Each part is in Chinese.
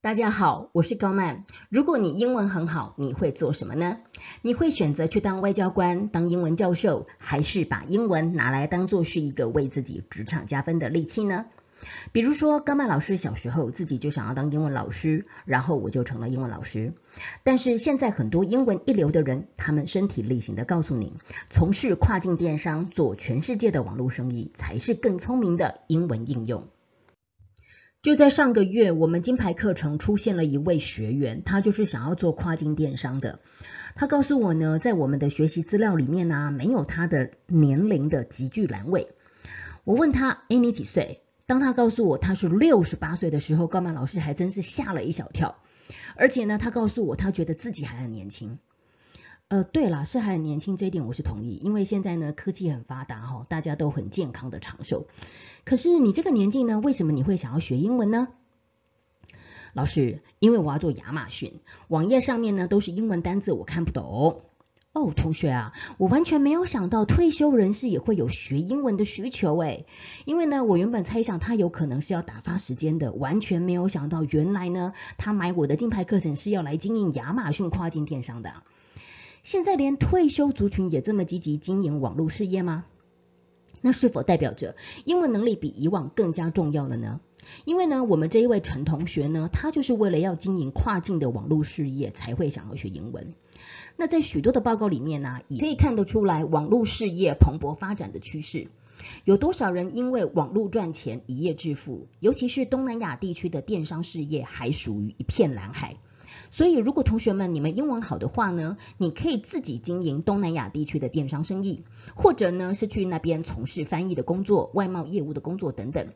大家好，我是高曼。如果你英文很好，你会做什么呢？你会选择去当外交官、当英文教授，还是把英文拿来当做是一个为自己职场加分的利器呢？比如说，高曼老师小时候自己就想要当英文老师，然后我就成了英文老师。但是现在很多英文一流的人，他们身体力行的告诉你，从事跨境电商，做全世界的网络生意，才是更聪明的英文应用。就在上个月，我们金牌课程出现了一位学员，他就是想要做跨境电商的。他告诉我呢，在我们的学习资料里面呢，没有他的年龄的集聚栏位。我问他：“哎，你几岁？”当他告诉我他是六十八岁的时候，高曼老师还真是吓了一小跳。而且呢，他告诉我他觉得自己还很年轻。呃，对了，是还很年轻，这一点我是同意，因为现在呢科技很发达哈，大家都很健康的长寿。可是你这个年纪呢，为什么你会想要学英文呢？老师，因为我要做亚马逊，网页上面呢都是英文单字，我看不懂。哦，同学啊，我完全没有想到退休人士也会有学英文的需求诶。因为呢，我原本猜想他有可能是要打发时间的，完全没有想到原来呢，他买我的金牌课程是要来经营亚马逊跨境电商的。现在连退休族群也这么积极经营网络事业吗？那是否代表着英文能力比以往更加重要了呢？因为呢，我们这一位陈同学呢，他就是为了要经营跨境的网络事业，才会想要学英文。那在许多的报告里面呢，也可以看得出来网络事业蓬勃发展的趋势。有多少人因为网络赚钱一夜致富？尤其是东南亚地区的电商事业还属于一片蓝海。所以，如果同学们你们英文好的话呢，你可以自己经营东南亚地区的电商生意，或者呢是去那边从事翻译的工作、外贸业务的工作等等。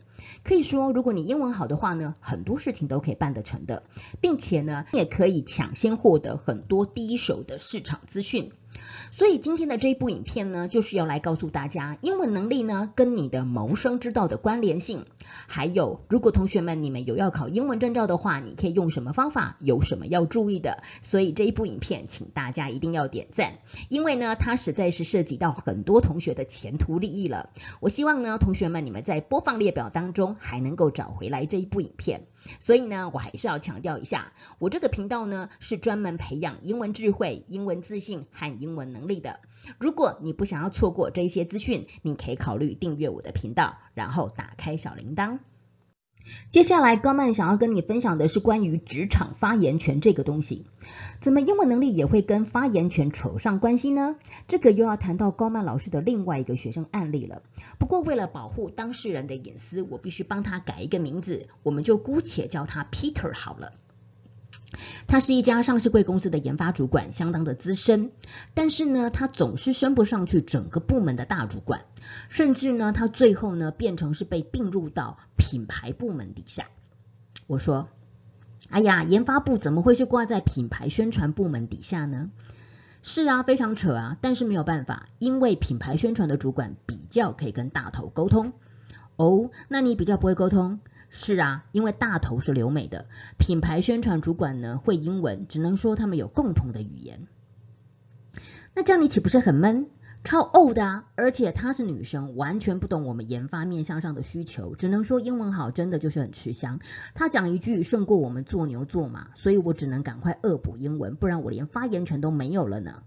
可以说，如果你英文好的话呢，很多事情都可以办得成的，并且呢，你也可以抢先获得很多第一手的市场资讯。所以今天的这一部影片呢，就是要来告诉大家英文能力呢跟你的谋生之道的关联性，还有如果同学们你们有要考英文证照的话，你可以用什么方法，有什么要注意的。所以这一部影片，请大家一定要点赞，因为呢，它实在是涉及到很多同学的前途利益了。我希望呢，同学们你们在播放列表当中还能够找回来这一部影片。所以呢，我还是要强调一下，我这个频道呢是专门培养英文智慧、英文自信和英英文能力的。如果你不想要错过这些资讯，你可以考虑订阅我的频道，然后打开小铃铛。接下来，高曼想要跟你分享的是关于职场发言权这个东西。怎么英文能力也会跟发言权扯上关系呢？这个又要谈到高曼老师的另外一个学生案例了。不过为了保护当事人的隐私，我必须帮他改一个名字，我们就姑且叫他 Peter 好了。他是一家上市贵公司的研发主管，相当的资深，但是呢，他总是升不上去整个部门的大主管，甚至呢，他最后呢，变成是被并入到品牌部门底下。我说，哎呀，研发部怎么会是挂在品牌宣传部门底下呢？是啊，非常扯啊，但是没有办法，因为品牌宣传的主管比较可以跟大头沟通。哦，那你比较不会沟通？是啊，因为大头是留美的，品牌宣传主管呢会英文，只能说他们有共同的语言。那这样你岂不是很闷？超 old 啊！而且她是女生，完全不懂我们研发面向上的需求，只能说英文好，真的就是很吃香。她讲一句胜过我们做牛做马，所以我只能赶快恶补英文，不然我连发言权都没有了呢。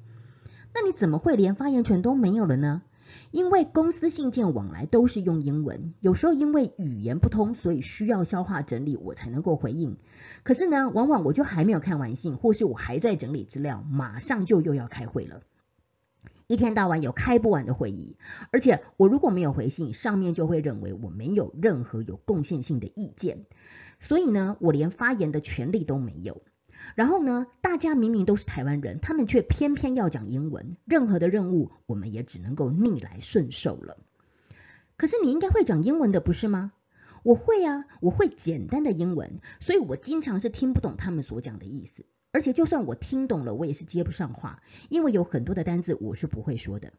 那你怎么会连发言权都没有了呢？因为公司信件往来都是用英文，有时候因为语言不通，所以需要消化整理，我才能够回应。可是呢，往往我就还没有看完信，或是我还在整理资料，马上就又要开会了。一天到晚有开不完的会议，而且我如果没有回信，上面就会认为我没有任何有贡献性的意见，所以呢，我连发言的权利都没有。然后呢，大家明明都是台湾人，他们却偏偏要讲英文，任何的任务我们也只能够逆来顺受了。可是你应该会讲英文的，不是吗？我会啊，我会简单的英文，所以我经常是听不懂他们所讲的意思，而且就算我听懂了，我也是接不上话，因为有很多的单字我是不会说的。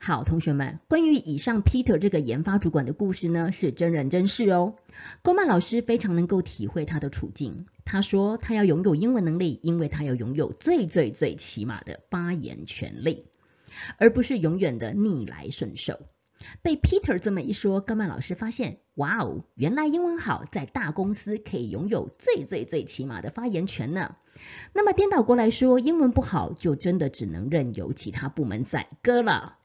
好，同学们，关于以上 Peter 这个研发主管的故事呢，是真人真事哦。高曼老师非常能够体会他的处境。他说，他要拥有英文能力，因为他要拥有最最最起码的发言权利，而不是永远的逆来顺受。被 Peter 这么一说，高曼老师发现，哇哦，原来英文好在大公司可以拥有最最最起码的发言权呢。那么颠倒过来说，英文不好就真的只能任由其他部门宰割了。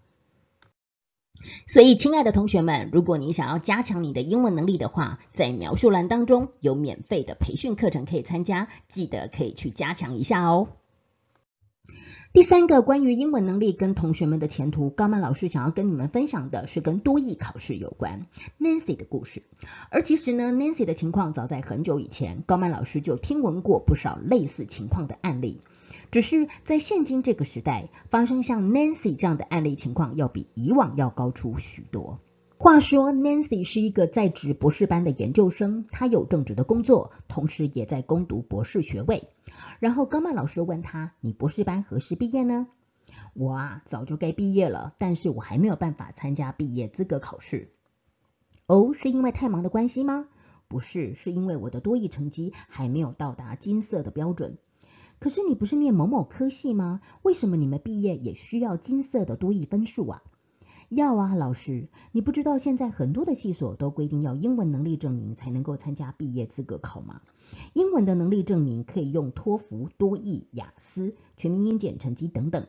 所以，亲爱的同学们，如果你想要加强你的英文能力的话，在描述栏当中有免费的培训课程可以参加，记得可以去加强一下哦。第三个关于英文能力跟同学们的前途，高曼老师想要跟你们分享的是跟多益考试有关 Nancy 的故事。而其实呢，Nancy 的情况早在很久以前，高曼老师就听闻过不少类似情况的案例。只是在现今这个时代，发生像 Nancy 这样的案例情况，要比以往要高出许多。话说，Nancy 是一个在职博士班的研究生，她有正职的工作，同时也在攻读博士学位。然后高曼老师问他：“你博士班何时毕业呢？”我啊，早就该毕业了，但是我还没有办法参加毕业资格考试。哦，是因为太忙的关系吗？不是，是因为我的多益成绩还没有到达金色的标准。可是你不是念某某科系吗？为什么你们毕业也需要金色的多益分数啊？要啊，老师，你不知道现在很多的系所都规定要英文能力证明才能够参加毕业资格考吗？英文的能力证明可以用托福、多益、雅思、全民英检成绩等等。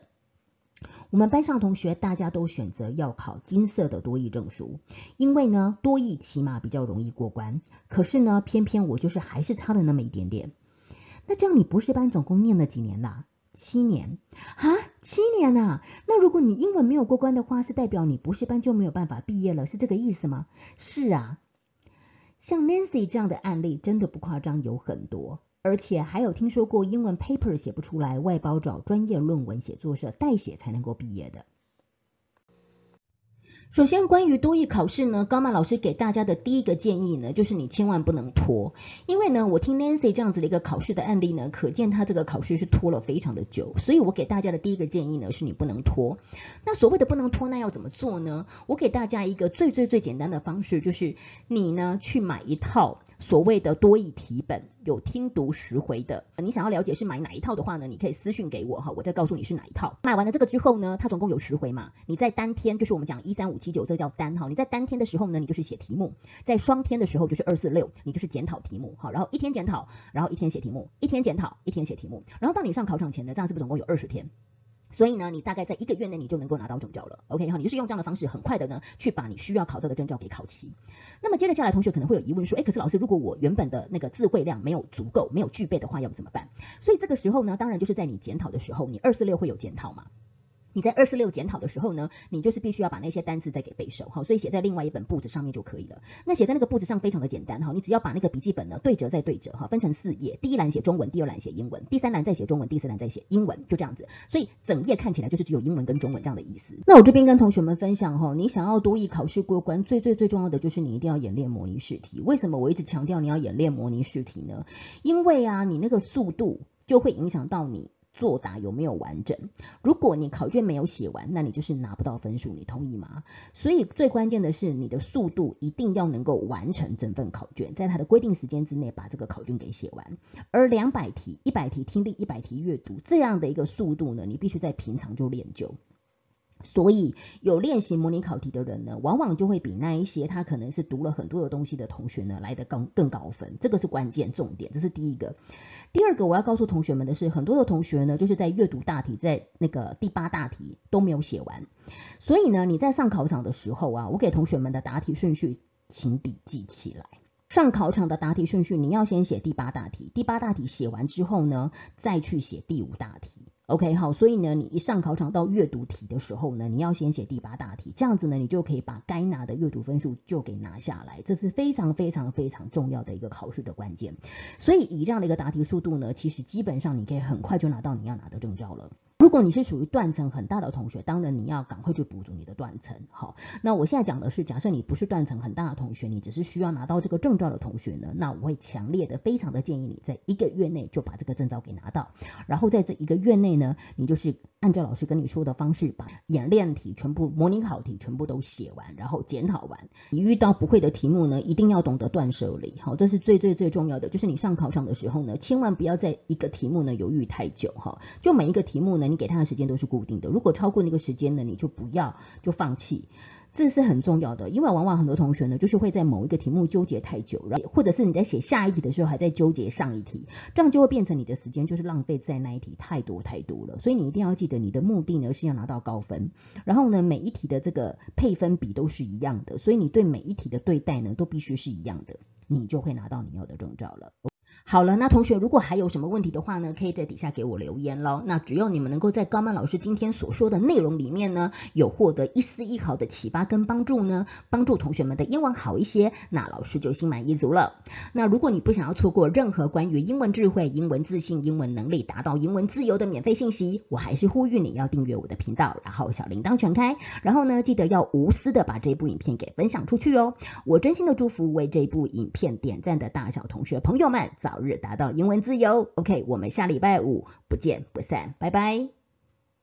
我们班上同学大家都选择要考金色的多益证书，因为呢多益起码比较容易过关。可是呢，偏偏我就是还是差了那么一点点。那这样你博士班总共念了几年啦？七年啊，七年呐！那如果你英文没有过关的话，是代表你博士班就没有办法毕业了，是这个意思吗？是啊，像 Nancy 这样的案例真的不夸张，有很多，而且还有听说过英文 paper 写不出来，外包找专业论文写作社代写才能够毕业的。首先，关于多益考试呢，高曼老师给大家的第一个建议呢，就是你千万不能拖，因为呢，我听 Nancy 这样子的一个考试的案例呢，可见他这个考试是拖了非常的久，所以我给大家的第一个建议呢，是你不能拖。那所谓的不能拖，那要怎么做呢？我给大家一个最最最简单的方式，就是你呢去买一套所谓的多益题本，有听读十回的。你想要了解是买哪一套的话呢，你可以私信给我哈，我再告诉你是哪一套。买完了这个之后呢，它总共有十回嘛，你在当天就是我们讲一三五。七九，这叫单哈。你在单天的时候呢，你就是写题目；在双天的时候就是二四六，你就是检讨题目哈。然后一天检讨，然后一天写题目，一天检讨，一天写题目。然后到你上考场前呢，这样是不是总共有二十天？所以呢，你大概在一个月内你就能够拿到证照了。OK 哈，你就是用这样的方式，很快的呢，去把你需要考到的证照给考齐。那么接着下来，同学可能会有疑问说，哎，可是老师，如果我原本的那个字汇量没有足够，没有具备的话，要怎么办？所以这个时候呢，当然就是在你检讨的时候，你二四六会有检讨嘛。你在二四六检讨的时候呢，你就是必须要把那些单词再给背熟，好，所以写在另外一本簿子上面就可以了。那写在那个簿子上非常的简单，哈，你只要把那个笔记本呢对折再对折，哈，分成四页，第一栏写中文，第二栏写英文，第三栏再写中文，第四栏再写英文，就这样子。所以整页看起来就是只有英文跟中文这样的意思。那我这边跟同学们分享，哈，你想要多译考试过关，最最最重要的就是你一定要演练模拟试题。为什么我一直强调你要演练模拟试题呢？因为啊，你那个速度就会影响到你。作答有没有完整？如果你考卷没有写完，那你就是拿不到分数，你同意吗？所以最关键的是你的速度一定要能够完成整份考卷，在它的规定时间之内把这个考卷给写完。而两百题、一百题听力、一百题阅读这样的一个速度呢，你必须在平常就练就。所以有练习模拟考题的人呢，往往就会比那一些他可能是读了很多的东西的同学呢来的更更高分，这个是关键重点，这是第一个。第二个我要告诉同学们的是，很多的同学呢就是在阅读大题，在那个第八大题都没有写完，所以呢你在上考场的时候啊，我给同学们的答题顺序，请笔记起来。上考场的答题顺序，你要先写第八大题，第八大题写完之后呢，再去写第五大题。OK，好，所以呢，你一上考场到阅读题的时候呢，你要先写第八大题，这样子呢，你就可以把该拿的阅读分数就给拿下来，这是非常非常非常重要的一个考试的关键。所以以这样的一个答题速度呢，其实基本上你可以很快就拿到你要拿的证照了。如果你是属于断层很大的同学，当然你要赶快去补足你的断层。好，那我现在讲的是，假设你不是断层很大的同学，你只是需要拿到这个证照的同学呢，那我会强烈的、非常的建议你在一个月内就把这个证照给拿到。然后在这一个月内呢，你就是按照老师跟你说的方式，把演练题全部、模拟考题全部都写完，然后检讨完。你遇到不会的题目呢，一定要懂得断舍离。好，这是最最最重要的，就是你上考场的时候呢，千万不要在一个题目呢犹豫太久。哈，就每一个题目呢。你给他的时间都是固定的。如果超过那个时间呢，你就不要就放弃。这是很重要的，因为往往很多同学呢，就是会在某一个题目纠结太久，然后或者是你在写下一题的时候还在纠结上一题，这样就会变成你的时间就是浪费在那一题太多太多了。所以你一定要记得，你的目的呢是要拿到高分，然后呢每一题的这个配分比都是一样的，所以你对每一题的对待呢都必须是一样的，你就会拿到你要的证照了。好了，那同学如果还有什么问题的话呢，可以在底下给我留言喽。那只要你们能够在高曼老师今天所说的内容里面呢，有获得一丝一毫的启发跟帮助呢，帮助同学们的英文好一些，那老师就心满意足了。那如果你不想要错过任何关于英文智慧、英文自信、英文能力达到英文自由的免费信息，我还是呼吁你要订阅我的频道，然后小铃铛全开，然后呢，记得要无私的把这部影片给分享出去哦。我真心的祝福为这部影片点赞的大小同学朋友们早。早日达到英文自由。OK，我们下礼拜五不见不散，拜拜。